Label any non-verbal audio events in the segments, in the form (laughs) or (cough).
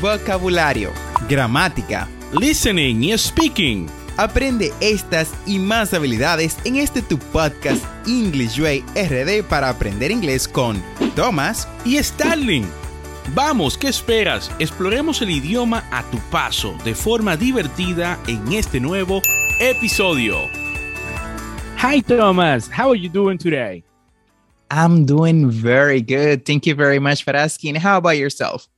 vocabulario, gramática, listening y speaking. Aprende estas y más habilidades en este tu podcast English Way RD para aprender inglés con Thomas y Starling. Vamos, ¿qué esperas? Exploremos el idioma a tu paso de forma divertida en este nuevo episodio. Hi Thomas, how are you doing today? I'm doing very good. Thank you very much for asking. How about yourself?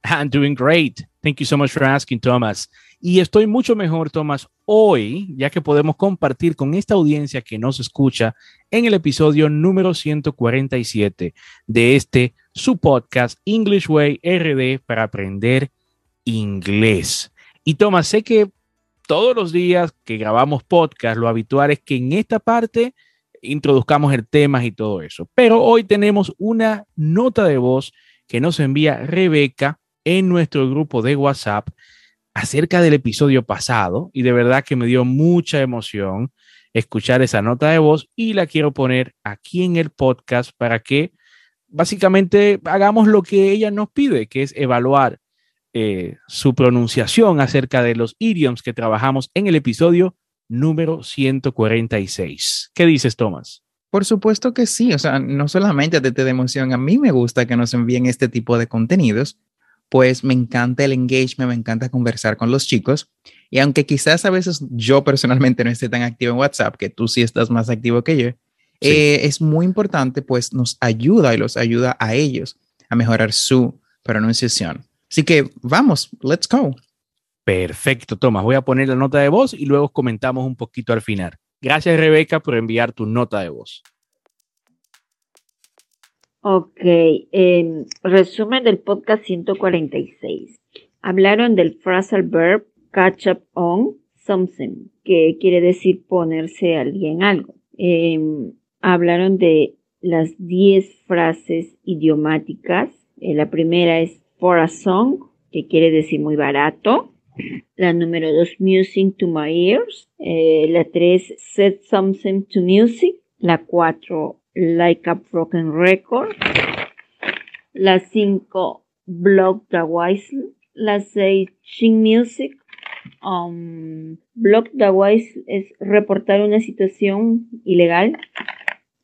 (laughs) I'm doing great. Thank you so much for asking, Thomas. Y estoy mucho mejor, Thomas, hoy, ya que podemos compartir con esta audiencia que nos escucha en el episodio número 147 de este su podcast English Way RD para aprender inglés. Y Thomas, sé que todos los días que grabamos podcast, lo habitual es que en esta parte introduzcamos el tema y todo eso. Pero hoy tenemos una nota de voz que nos envía Rebeca en nuestro grupo de WhatsApp acerca del episodio pasado y de verdad que me dio mucha emoción escuchar esa nota de voz y la quiero poner aquí en el podcast para que básicamente hagamos lo que ella nos pide, que es evaluar eh, su pronunciación acerca de los idioms que trabajamos en el episodio número 146. ¿Qué dices, Tomás? Por supuesto que sí, o sea, no solamente te, de emoción, a mí me gusta que nos envíen este tipo de contenidos, pues me encanta el engagement, me encanta conversar con los chicos. Y aunque quizás a veces yo personalmente no esté tan activo en WhatsApp, que tú sí estás más activo que yo, eh, es muy importante, pues nos ayuda y los ayuda a ellos a mejorar su pronunciación. Así que vamos, let's go. Perfecto, Tomás. Voy a poner la nota de voz y luego comentamos un poquito al final. Gracias, Rebeca, por enviar tu nota de voz. Ok, em, resumen del podcast 146. Hablaron del phrasal verb catch up on something, que quiere decir ponerse al día en algo. Em, hablaron de las 10 frases idiomáticas. Eh, la primera es for a song, que quiere decir muy barato. La número 2, music to my ears. Eh, la 3, set something to music. La 4, Like a Broken Record. La 5, Block the Whistle. La 6, Ching Music. Um, block the Whistle es reportar una situación ilegal.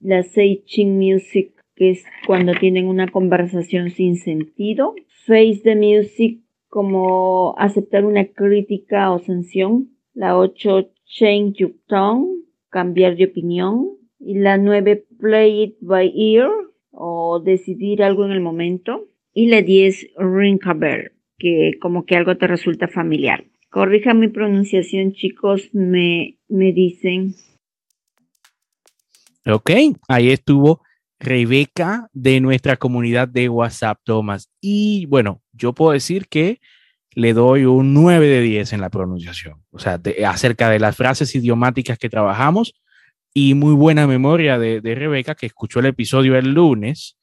La 6, Ching Music, que es cuando tienen una conversación sin sentido. Face the Music, como aceptar una crítica o sanción. La 8, Change your tone, cambiar de opinión. Y la 9, play it by ear o decidir algo en el momento. Y la 10, ring a bell, que como que algo te resulta familiar. Corrija mi pronunciación, chicos, me, me dicen. Ok, ahí estuvo Rebeca de nuestra comunidad de WhatsApp, Thomas. Y bueno, yo puedo decir que le doy un 9 de 10 en la pronunciación. O sea, acerca de las frases idiomáticas que trabajamos, y muy buena memoria de, Rebeca, que escuchó el episodio el lunes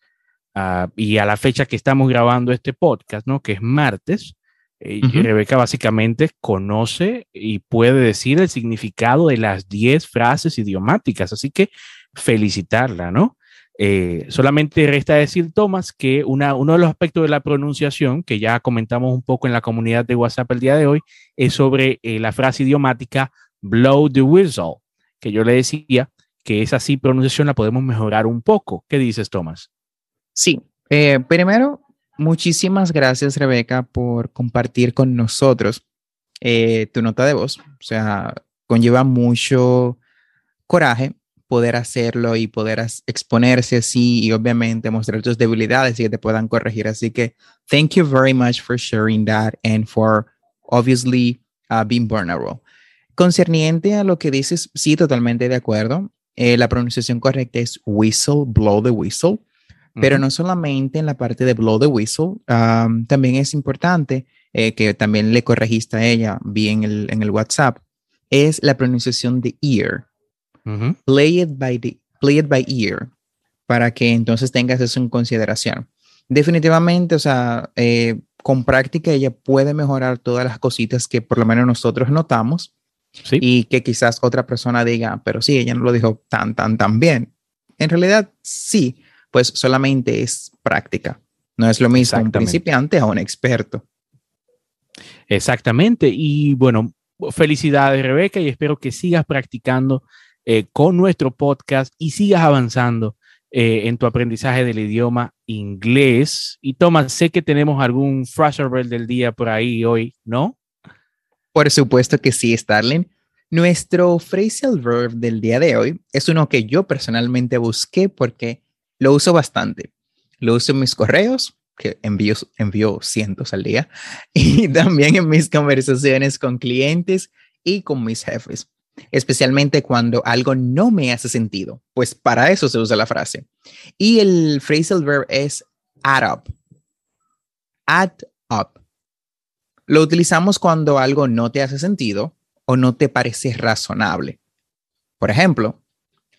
ah, y a la fecha que estamos grabando este podcast, ¿no? Que es martes. Eh, Rebeca básicamente conoce y puede decir el significado de las 10 frases idiomáticas, así que felicitarla, ¿no? Eh, solamente resta decir, Tomás, que una, uno de los aspectos de la pronunciación, que ya comentamos un poco en la comunidad de WhatsApp el día de hoy, es sobre eh, la frase idiomática blow the whistle que yo le decía que esa sí pronunciación la podemos mejorar un poco. ¿Qué dices, Tomás? Sí, eh, primero, muchísimas gracias, Rebeca, por compartir con nosotros eh, tu nota de voz. O sea, conlleva mucho coraje poder hacerlo y poder exponerse así y obviamente mostrar tus debilidades y que te puedan corregir. Así que, thank you very much for sharing that and for obviously uh, being vulnerable. Concerniente a lo que dices, sí, totalmente de acuerdo. Eh, la pronunciación correcta es whistle, blow the whistle, pero no solamente en la parte de blow the whistle, también es importante eh, que también le corregiste a ella bien el, en el WhatsApp, es la pronunciación de ear. play, it by the, play it by ear, para que entonces tengas eso en consideración. Definitivamente, o sea, eh, con práctica ella puede mejorar todas las cositas que por lo menos nosotros notamos y que quizás otra persona diga, pero sí, ella no lo dijo tan, tan, tan bien. En realidad, sí, pues solamente es práctica. No es lo mismo un principiante a un experto. Exactamente. Y bueno, felicidades, Rebeca, y espero que sigas practicando eh, con nuestro podcast y sigas avanzando eh, en tu aprendizaje del idioma inglés. Y Tomás, sé que tenemos algún phrasal verb del día por ahí hoy, ¿no? Por supuesto que sí, Starling. Nuestro phrasal verb del día de hoy es uno que yo personalmente busqué porque lo uso bastante. Lo uso en mis correos, que envío, cientos al día, (laughs) y también en mis conversaciones con clientes y con mis jefes, especialmente cuando algo no me hace sentido, pues para eso se usa la frase. Y el phrasal verb es add up. Add up. Lo utilizamos cuando algo no te hace sentido o no te parece razonable. Por ejemplo,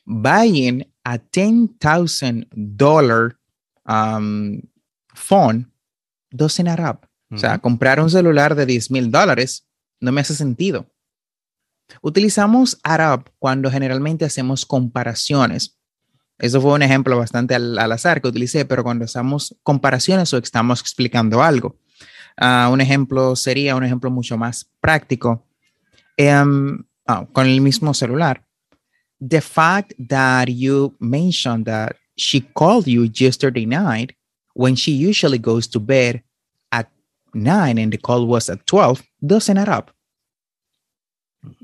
buying a $10,000 um, phone doesn't add up. O sea, comprar un celular de 10 mil dólares no me hace sentido. Utilizamos add up cuando generalmente hacemos comparaciones. Eso fue un ejemplo bastante al, azar que utilicé, pero cuando hacemos comparaciones o estamos explicando algo. Uh, un ejemplo sería un ejemplo mucho más práctico. Um, oh, con el mismo celular. The fact that you mentioned that she called you yesterday night when she usually goes to bed at 9 and the call was at 12 doesn't add up.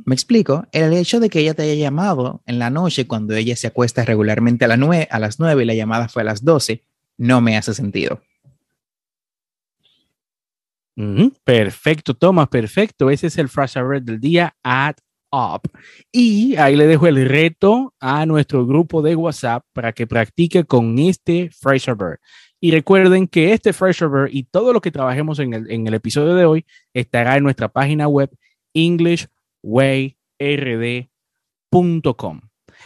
Me explico, el hecho de que ella te haya llamado en la noche cuando ella se acuesta regularmente a, la a las 9 y la llamada fue a las 12 no me hace sentido. Perfecto, Tomás, perfecto. Ese es el frase del día, add up. Y ahí le dejo el reto a nuestro grupo de WhatsApp para que practique con este phrase Y recuerden que este phrase y todo lo que trabajemos en el, en el episodio de hoy estará en nuestra página web englishwayrd.com.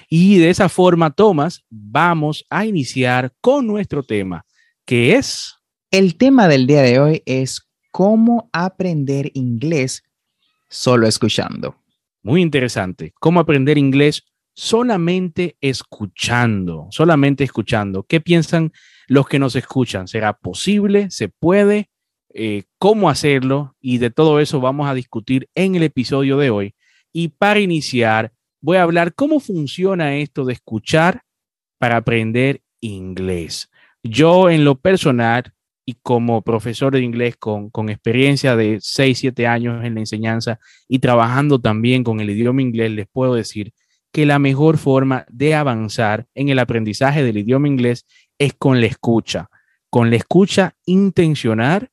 Y de esa forma, Tomás, vamos a iniciar con nuestro tema, que es... El tema del día de hoy es cómo aprender inglés solo escuchando. Muy interesante. ¿Cómo aprender inglés solamente escuchando? Solamente escuchando. ¿Qué piensan los que nos escuchan? ¿Será posible? ¿Se puede? Eh, ¿Cómo hacerlo? Y de todo eso vamos a discutir en el episodio de hoy. Y para iniciar, voy a hablar cómo funciona esto de escuchar para aprender inglés. Yo en lo personal y como profesor de inglés con, experiencia de 6, 7 años en la enseñanza y trabajando también con el idioma inglés, les puedo decir que la mejor forma de avanzar en el aprendizaje del idioma inglés es con la escucha, con la escucha intencional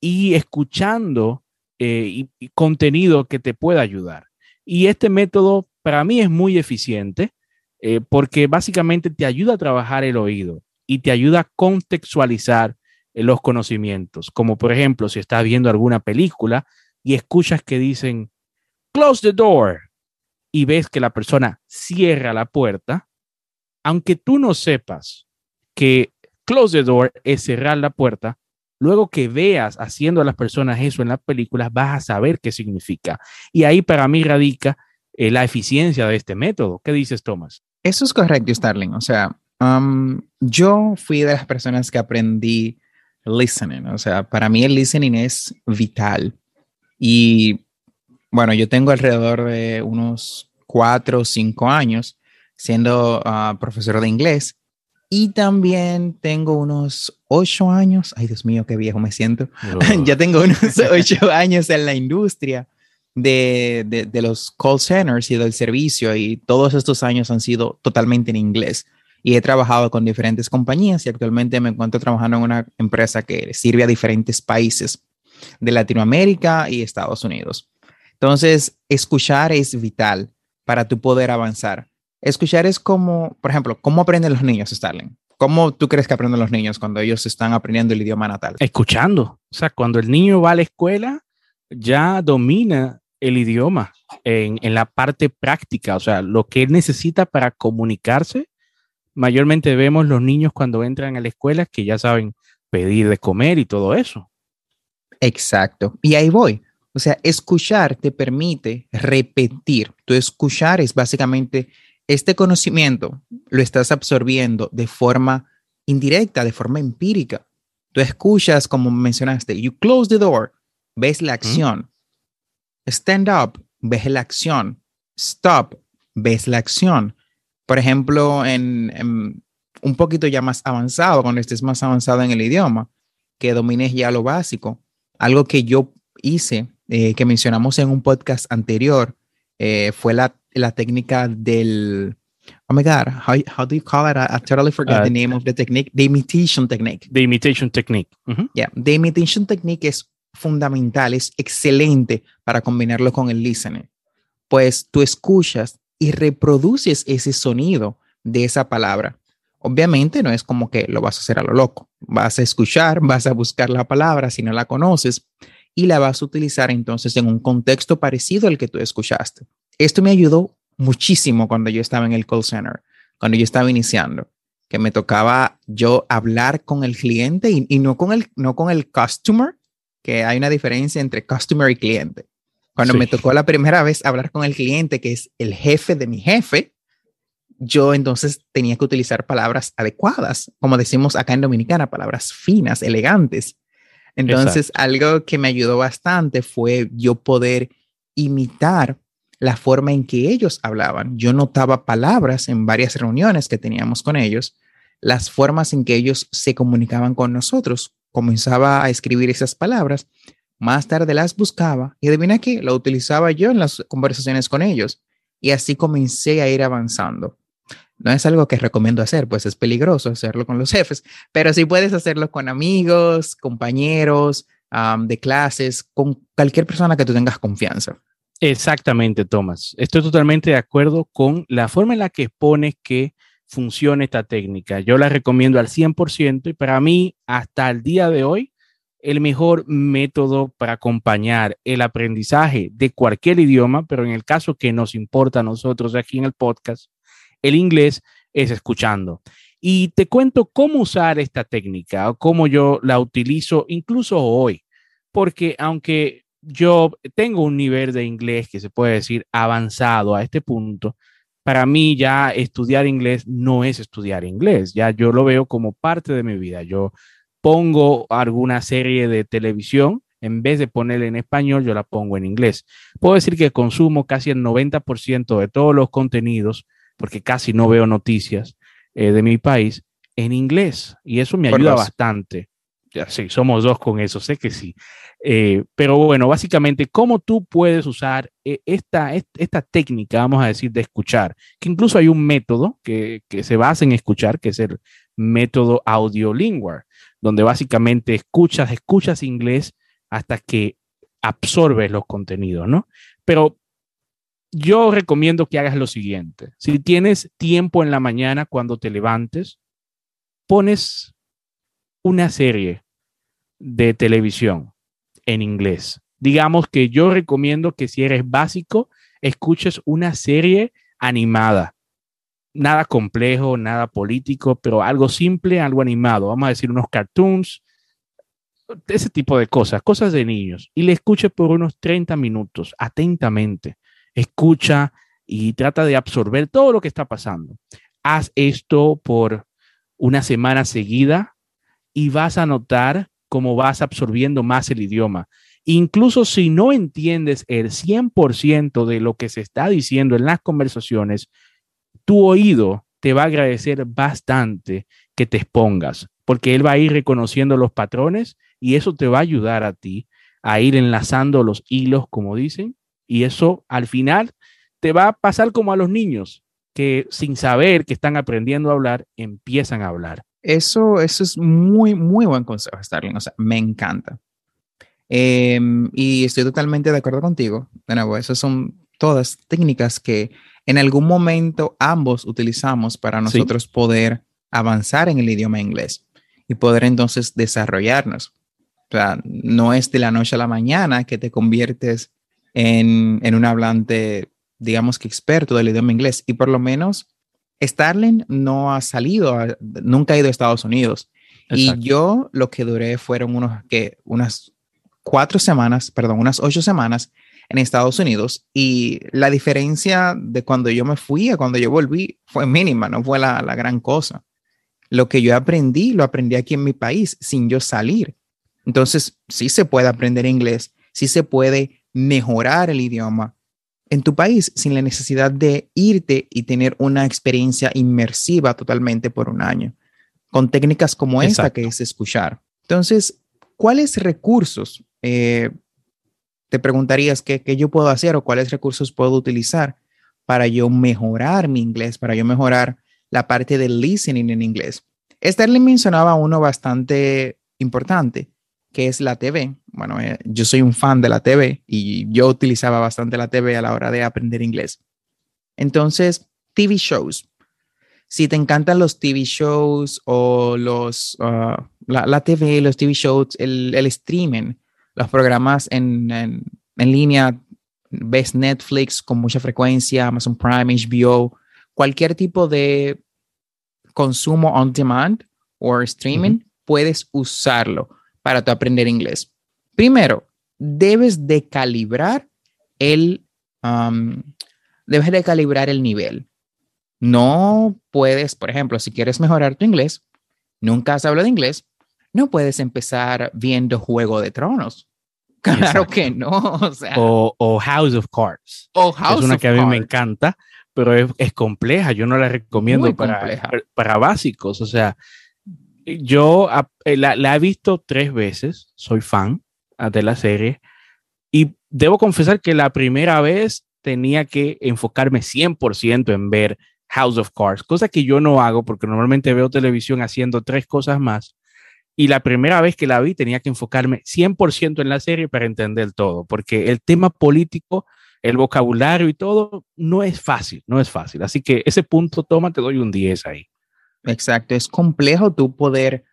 y escuchando eh, contenido que te pueda ayudar. Y este método para mí es muy eficiente eh, porque básicamente te ayuda a trabajar el oído y te ayuda a contextualizar los conocimientos, como por ejemplo si estás viendo alguna película y escuchas que dicen, close the door, y ves que la persona cierra la puerta, aunque tú no sepas que close the door es cerrar la puerta, luego que veas haciendo a las personas eso en las películas, vas a saber qué significa. Y ahí para mí radica eh, la eficiencia de este método. ¿Qué dices, Thomas? Eso es correcto, Starling. O sea, um, yo fui de las personas que aprendí listening. O sea, para mí el listening es vital. Y bueno, yo tengo alrededor de unos cuatro o cinco años siendo uh, profesor de inglés y también tengo unos ocho años, ay Dios mío, qué viejo me siento, (laughs) ya tengo unos (laughs) ocho años en la industria de, de, de, los call centers y del servicio y todos estos años han sido totalmente en inglés y he trabajado con diferentes compañías y actualmente me encuentro trabajando en una empresa que sirve a diferentes países de Latinoamérica y Estados Unidos. Entonces, escuchar es vital para tu poder avanzar. Escuchar es como, por ejemplo, ¿cómo aprenden los niños, Starling? ¿Cómo tú crees que aprenden los niños cuando ellos están aprendiendo el idioma natal? Escuchando. O sea, cuando el niño va a la escuela, ya domina el idioma en, en la parte práctica, o sea, lo que él necesita para comunicarse mayormente vemos los niños cuando entran a la escuela que ya saben pedir de comer y todo eso. Exacto. Y ahí voy. O sea, escuchar te permite repetir. Tu escuchar es básicamente este conocimiento lo estás absorbiendo de forma indirecta, de forma empírica. Tú escuchas, como mencionaste, you close the door. ves la acción. Stand up, ves la acción. Stop, ves la acción. Por ejemplo, en, un poquito ya más avanzado, cuando estés más avanzado en el idioma, que domines ya lo básico. Algo que yo hice, eh, que mencionamos en un podcast anterior, eh, fue la, la técnica del, oh my God, how, how do you call it? I, totally forgot uh, the name of the technique. The imitation technique. The imitation technique. Yeah, the imitation technique es fundamental, es excelente para combinarlo con el listening. Pues tú escuchas y reproduces ese sonido de esa palabra. Obviamente no es como que lo vas a hacer a lo loco. Vas a escuchar, vas a buscar la palabra si no la conoces y la vas a utilizar entonces en un contexto parecido al que tú escuchaste. Esto me ayudó muchísimo cuando yo estaba en el call center, cuando yo estaba iniciando, que me tocaba yo hablar con el cliente y, no, con el, no con el customer, que hay una diferencia entre customer y cliente. Cuando me tocó la primera vez hablar con el cliente, que es el jefe de mi jefe, yo entonces tenía que utilizar palabras adecuadas, como decimos acá en Dominicana, palabras finas, elegantes. Entonces, algo que me ayudó bastante fue yo poder imitar la forma en que ellos hablaban. Yo notaba palabras en varias reuniones que teníamos con ellos, las formas en que ellos se comunicaban con nosotros. Comenzaba a escribir esas palabras, más tarde las buscaba y adivina qué, lo utilizaba yo en las conversaciones con ellos. Y así comencé a ir avanzando. No es algo que recomiendo hacer, pues es peligroso hacerlo con los (laughs) jefes, pero sí puedes hacerlo con amigos, compañeros de clases, con cualquier persona que tú tengas confianza. Exactamente, Tomás. Estoy totalmente de acuerdo con la forma en la que expones que funciona esta técnica. Yo la recomiendo al 100% y para mí, hasta el día de hoy, el mejor método para acompañar el aprendizaje de cualquier idioma, pero en el caso que nos importa a nosotros aquí en el podcast, el inglés es escuchando. Y te cuento cómo usar esta técnica o cómo yo la utilizo incluso hoy, porque aunque yo tengo un nivel de inglés que se puede decir avanzado a este punto. Para mí ya estudiar inglés no es estudiar inglés, ya yo lo veo como parte de mi vida. Yo pongo alguna serie de televisión, en vez de ponerla en español, yo la pongo en inglés. Puedo decir que consumo casi el 90% de todos los contenidos, porque casi no veo noticias eh, de mi país, en inglés. Y eso me ayuda bastante. Ya, sí, somos dos con eso, sé que sí. Eh, pero bueno, básicamente, ¿cómo tú puedes usar eh, esta, esta técnica, vamos a decir, de escuchar? Que incluso hay un método que, que se basa en escuchar, que es el método audiolingual, donde básicamente escuchas, escuchas inglés hasta que absorbes los contenidos, ¿no? Pero yo recomiendo que hagas lo siguiente. Si tienes tiempo en la mañana cuando te levantes, pones una serie de televisión en inglés. Digamos que yo recomiendo que si eres básico, escuches una serie animada. Nada complejo, nada político, pero algo simple, algo animado. Vamos a decir unos cartoons, ese tipo de cosas, cosas de niños. Y le escuche por unos 30 minutos, atentamente. Escucha y trata de absorber todo lo que está pasando. Haz esto por una semana seguida y vas a notar cómo vas absorbiendo más el idioma. Incluso si no entiendes el 100% de lo que se está diciendo en las conversaciones, tu oído te va a agradecer bastante que te expongas, porque él va a ir reconociendo los patrones y eso te va a ayudar a ti a ir enlazando los hilos, como dicen, y eso al final te va a pasar como a los niños, que sin saber que están aprendiendo a hablar, empiezan a hablar. Eso, eso es muy, muy buen consejo, Starling. O sea, me encanta. Em, y estoy totalmente de acuerdo contigo. De nuevo, esas son todas técnicas que en algún momento ambos utilizamos para nosotros poder avanzar en el idioma inglés y poder entonces desarrollarnos. O sea, no es de la noche a la mañana que te conviertes en, en un hablante, digamos que experto del idioma inglés. Y por lo menos Starling no ha salido, nunca ha ido a Estados Unidos. Y yo lo que duré fueron unos, que unas cuatro semanas, perdón, unas ocho semanas en Estados Unidos. Y la diferencia de cuando yo me fui a cuando yo volví fue mínima, no fue la, la gran cosa. Lo que yo aprendí, lo aprendí aquí en mi país sin yo salir. Entonces, sí se puede aprender inglés sí se puede mejorar el idioma en tu país sin la necesidad de irte y tener una experiencia inmersiva totalmente por un año, con técnicas como esta que es escuchar. Entonces, ¿cuáles recursos eh, te preguntarías qué, yo puedo hacer o cuáles recursos puedo utilizar para yo mejorar mi inglés, para yo mejorar la parte del listening en inglés? Sterling mencionaba uno bastante importante, que es la TV. Bueno, eh, yo soy un fan de la TV y yo utilizaba bastante la TV a la hora de aprender inglés. Entonces, TV shows. Si te encantan los TV shows o los, uh, la, TV, los TV shows, el, streaming, los programas en, en, en línea, ves Netflix con mucha frecuencia, Amazon Prime, HBO, cualquier tipo de consumo on demand o streaming, puedes usarlo para tu aprender inglés. Primero, debes de calibrar el, um, debes de calibrar el nivel. No puedes, por ejemplo, si quieres mejorar tu inglés, nunca has hablado de inglés, no puedes empezar viendo Juego de Tronos. (laughs) Claro que no. O, House of Cards. O House es una que a mí me encanta, pero es, compleja. Yo no la recomiendo para, para básicos. O sea, yo eh, la, he visto tres veces, soy fan ah, de la serie y debo confesar que la primera vez tenía que enfocarme 100% en ver House of Cards, cosa que yo no hago porque normalmente veo televisión haciendo tres cosas más. Y la primera vez que la vi tenía que enfocarme 100% en la serie para entender todo, porque el tema político, el vocabulario y todo no es fácil, no es fácil. Así que ese punto, toma, te doy un 10 ahí. Exacto, es complejo tú poder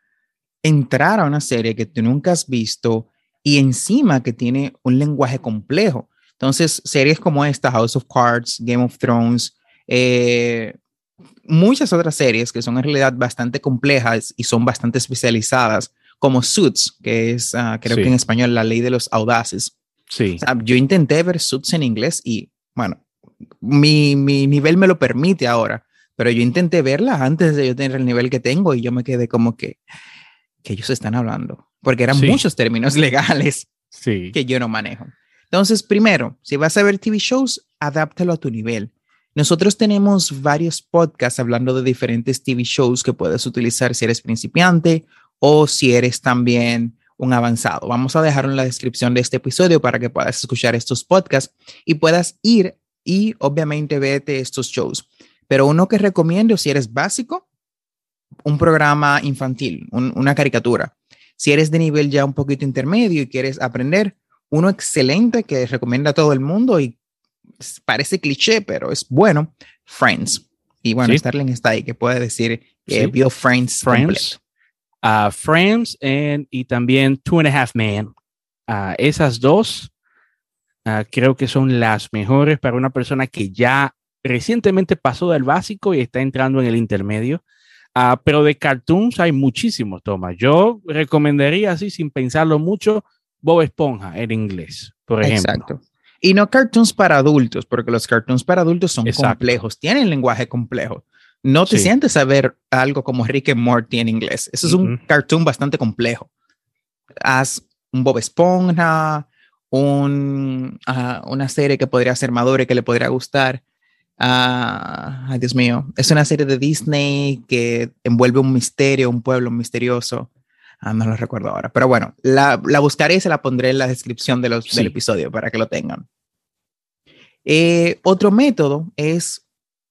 entrar a una serie que tú nunca has visto y encima que tiene un lenguaje complejo. Entonces, series como esta, House of Cards, Game of Thrones, eh, muchas otras series que son en realidad bastante complejas y son bastante especializadas, como Suits, que es, ah, creo que en español, la ley de los audaces. Sí. yo intenté ver Suits en inglés y, bueno, mi, mi nivel me lo permite ahora, pero yo intenté verla antes de yo tener el nivel que tengo y yo me quedé como que, que ellos están hablando, porque eran muchos términos (laughs) legales sí. que yo no manejo. Entonces, primero, si vas a ver TV shows, adáptalo a tu nivel. Nosotros tenemos varios podcasts hablando de diferentes TV shows que puedes utilizar si eres principiante o si eres también un avanzado. Vamos a dejarlo en la descripción de este episodio para que puedas escuchar estos podcasts y puedas ir y obviamente vete estos shows. Pero uno que recomiendo si eres básico, un programa infantil, una caricatura. Si eres de nivel ya un poquito intermedio y quieres aprender, uno excelente que recomienda a todo el mundo y parece cliché, pero es bueno, Friends. Y bueno, Starling está ahí, que puede decir que vio Friends. Friends. Uh, Friends y también Two and a Half Men. Uh, esas dos uh, creo que son las mejores para una persona que ya recientemente pasó del básico y está entrando en el intermedio. Ah, pero de cartoons hay muchísimos, Tomás. Yo recomendaría así, sin pensarlo mucho, Bob Esponja en inglés, por ejemplo. Exacto. Y no cartoons para adultos, porque los cartoons para adultos son complejos, tienen lenguaje complejo. No te sientes a ver algo como Rick and Morty en inglés. Eso es un cartoon bastante complejo. Haz un Bob Esponja, un, una serie que podría ser madura y que le podría gustar. Ah, ay, Dios mío. Es una serie de Disney que envuelve un misterio, un pueblo misterioso. Ah, no lo recuerdo ahora. Pero bueno, la, la, buscaré y se la pondré en la descripción de los, del episodio para que lo tengan. Eh, otro método es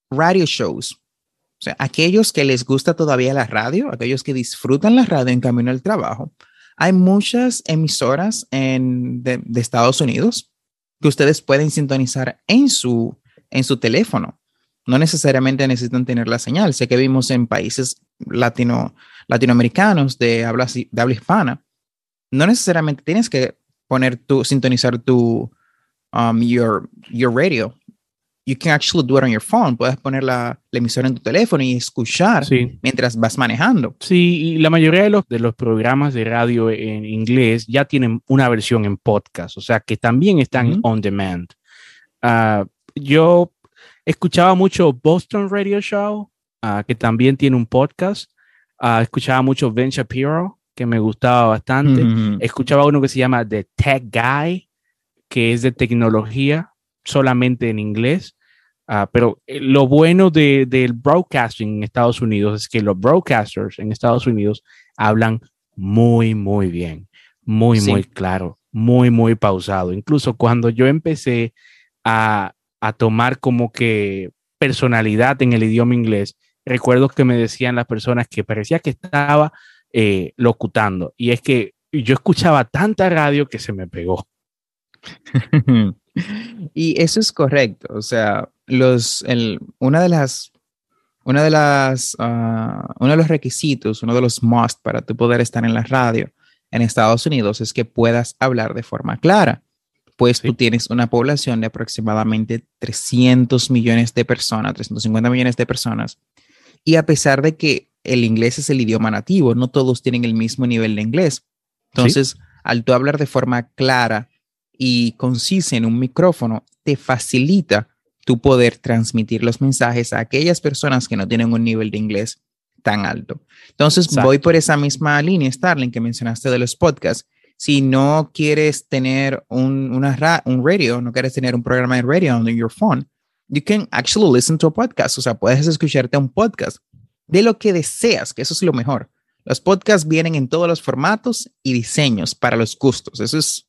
radio shows. O sea, aquellos que les gusta todavía la radio, aquellos que disfrutan la radio en camino al trabajo. Hay muchas emisoras en, de, de Estados Unidos que ustedes pueden sintonizar en su en su teléfono. No necesariamente necesitan tener la señal. Sé que vimos en países latino, latinoamericanos de habla, de habla hispana. No necesariamente tienes que poner tu, sintonizar tu, um, your, your radio. You can actually do it on your phone. Puedes poner la, la emisora en tu teléfono y escuchar mientras vas manejando. Sí, y la mayoría de los, de los programas de radio en inglés ya tienen una versión en podcast, o sea que también están on demand. Uh, yo escuchaba mucho Boston Radio Show, ah, que también tiene un podcast. Ah, escuchaba mucho Ben Shapiro, que me gustaba bastante. Escuchaba uno que se llama The Tech Guy, que es de tecnología solamente en inglés. Uh, pero eh, lo bueno de, del broadcasting en Estados Unidos es que los broadcasters en Estados Unidos hablan muy, muy bien, muy, sí. muy claro, muy, muy pausado. Incluso cuando yo empecé a, a tomar como que personalidad en el idioma inglés, recuerdo que me decían las personas que parecía que estaba eh, locutando. Y es que yo escuchaba tanta radio que se me pegó. (laughs) y eso es correcto. O sea, los, el, una de las, una de las, uh, uno de los requisitos, uno de los must para tu poder estar en la radio en Estados Unidos es que puedas hablar de forma clara. Pues sí. tú tienes una población de aproximadamente 300 millones de personas, 350 millones de personas. Y a pesar de que el inglés es el idioma nativo, no todos tienen el mismo nivel de inglés. Entonces, ¿Sí? al tú hablar de forma clara y concisa en un micrófono, te facilita tu poder transmitir los mensajes a aquellas personas que no tienen un nivel de inglés tan alto. Entonces, Exacto. voy por esa misma línea, Starling, que mencionaste de los podcasts. Si no quieres tener un, una ra un radio, no quieres tener un programa de radio on your phone, you can actually listen to a podcast. O sea, puedes escucharte un podcast de lo que deseas, que eso es lo mejor. Los podcasts vienen en todos los formatos y diseños para los gustos. Eso es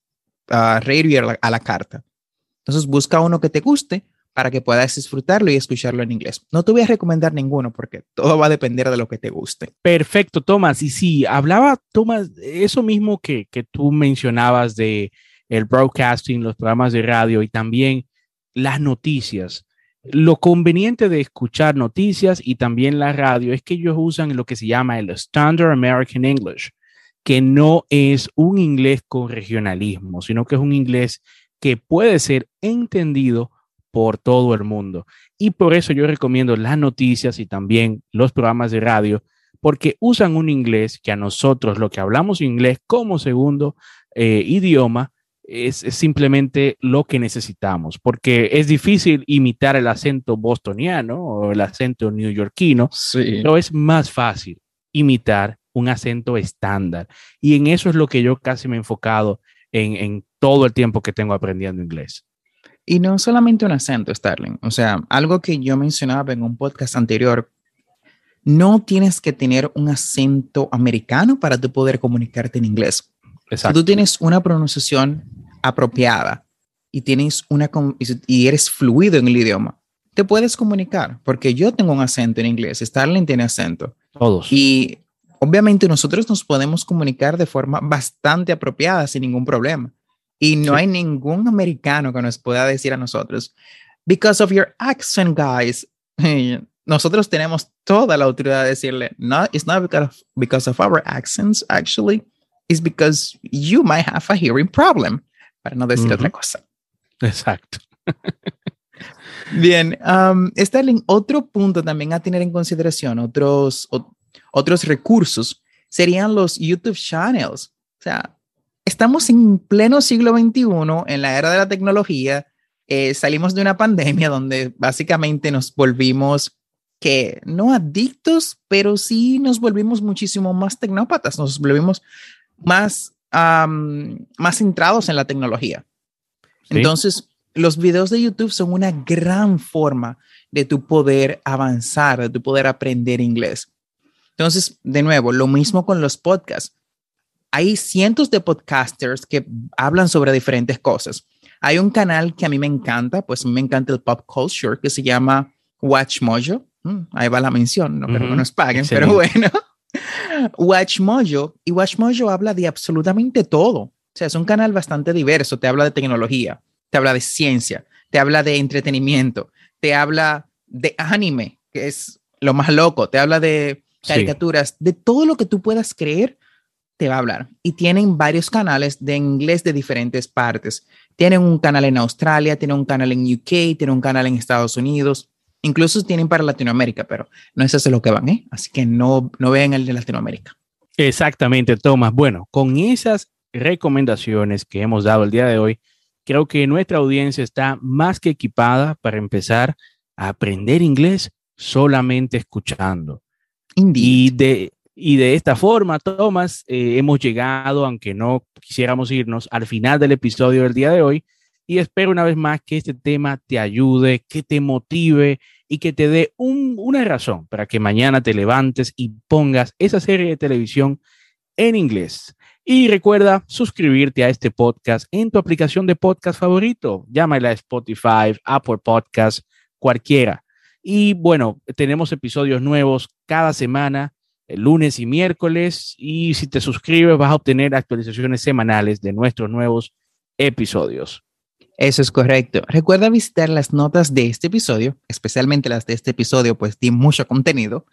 uh, radio a la, a la carta. Entonces, busca uno que te guste para que puedas disfrutarlo y escucharlo en inglés. No te voy a recomendar ninguno porque todo va a depender de lo que te guste. Perfecto, Tomás. Y sí, hablaba, Tomás, eso mismo que, que tú mencionabas de el broadcasting, los programas de radio y también las noticias. Lo conveniente de escuchar noticias y también la radio es que ellos usan lo que se llama el Standard American English, que no es un inglés con regionalismo, sino que es un inglés que puede ser entendido por todo el mundo. Y por eso yo recomiendo las noticias y también los programas de radio, porque usan un inglés que a nosotros, lo que hablamos inglés como segundo eh, idioma, es, es, simplemente lo que necesitamos, porque es difícil imitar el acento bostoniano o el acento neoyorquino, sí. pero es más fácil imitar un acento estándar. Y en eso es lo que yo casi me he enfocado en, en todo el tiempo que tengo aprendiendo inglés. Y no solamente un acento, Starling. O sea, algo que yo mencionaba en un podcast anterior, no tienes que tener un acento americano para tú poder comunicarte en inglés. Exacto. Si tú tienes una pronunciación apropiada y tienes una y eres fluido en el idioma, te puedes comunicar, porque yo tengo un acento en inglés, Starling tiene acento. Todos. Y obviamente nosotros nos podemos comunicar de forma bastante apropiada sin ningún problema. Y no sí. hay ningún americano que nos pueda decir a nosotros, because of your accent, guys. (laughs) Nosotros tenemos toda la autoridad de decirle, no, it's not because of, because of our accents, actually. It's because you might have a hearing problem, para no decir uh -huh. otra cosa. Exacto. (laughs) Bien, um, Sterling, otro punto también a tener en consideración, otros, o, otros recursos, serían los YouTube channels. O sea, estamos en pleno siglo XXI, en la era de la tecnología. Eh, salimos de una pandemia donde básicamente nos volvimos que no adictos, pero sí nos volvimos muchísimo más tecnópatas, nos volvimos más, um, más centrados en la tecnología. Sí. Entonces, los videos de YouTube son una gran forma de tu poder avanzar, de tu poder aprender inglés. Entonces, de nuevo, lo mismo con los podcasts hay cientos de podcasters que hablan sobre diferentes cosas. Hay un canal que a mí me encanta, pues me encanta el pop culture, que se llama Watch Mojo. Mm, ahí va la mención, no creo uh -huh. que nos paguen, Excelente. pero bueno. Watch Mojo, y Watch Mojo habla de absolutamente todo. O sea, es un canal bastante diverso. Te habla de tecnología, te habla de ciencia, te habla de entretenimiento, te habla de anime, que es lo más loco, te habla de caricaturas, sí. de todo lo que tú puedas creer te va a hablar. Y tienen varios canales de inglés de diferentes partes. Tienen un canal en Australia, tienen un canal en UK, tienen un canal en Estados Unidos. Incluso tienen para Latinoamérica, pero no es eso lo que van, ¿eh? Así que no, no vean el de Latinoamérica. Exactamente, Tomás. Bueno, con esas recomendaciones que hemos dado el día de hoy, creo que nuestra audiencia está más que equipada para empezar a aprender inglés solamente escuchando. Indeed. Y de, y de esta forma, Tomás, eh, hemos llegado, aunque no quisiéramos irnos, al final del episodio del día de hoy. Y espero una vez más que este tema te ayude, que te motive y que te dé una razón para que mañana te levantes y pongas esa serie de televisión en inglés. Y recuerda suscribirte a este podcast en tu aplicación de podcast favorito. Llámala Spotify, Apple Podcast, cualquiera. Y bueno, tenemos episodios nuevos cada semana, el lunes y miércoles. Y si te suscribes, vas a obtener actualizaciones semanales de nuestros nuevos episodios. Eso es correcto. Recuerda visitar las notas de este episodio, especialmente las de este episodio, pues tiene mucho contenido.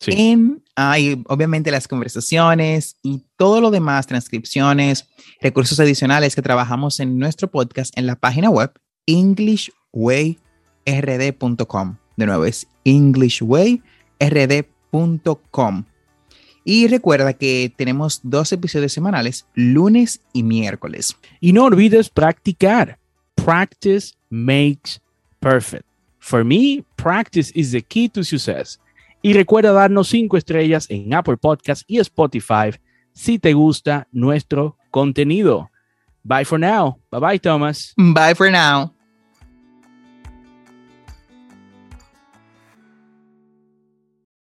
Sí. hay obviamente las conversaciones y todo lo demás, transcripciones, recursos adicionales que trabajamos en nuestro podcast en la página web englishwayrd.com. De nuevo, es englishwayrd.com. Y recuerda que tenemos dos episodios semanales, lunes y miércoles. Y no olvides practicar. Practice makes perfect. For me, practice is the key to success. Y recuerda darnos cinco estrellas en Apple Podcast y Spotify si te gusta nuestro contenido. Bye for now. Bye bye, Thomas. Bye for now.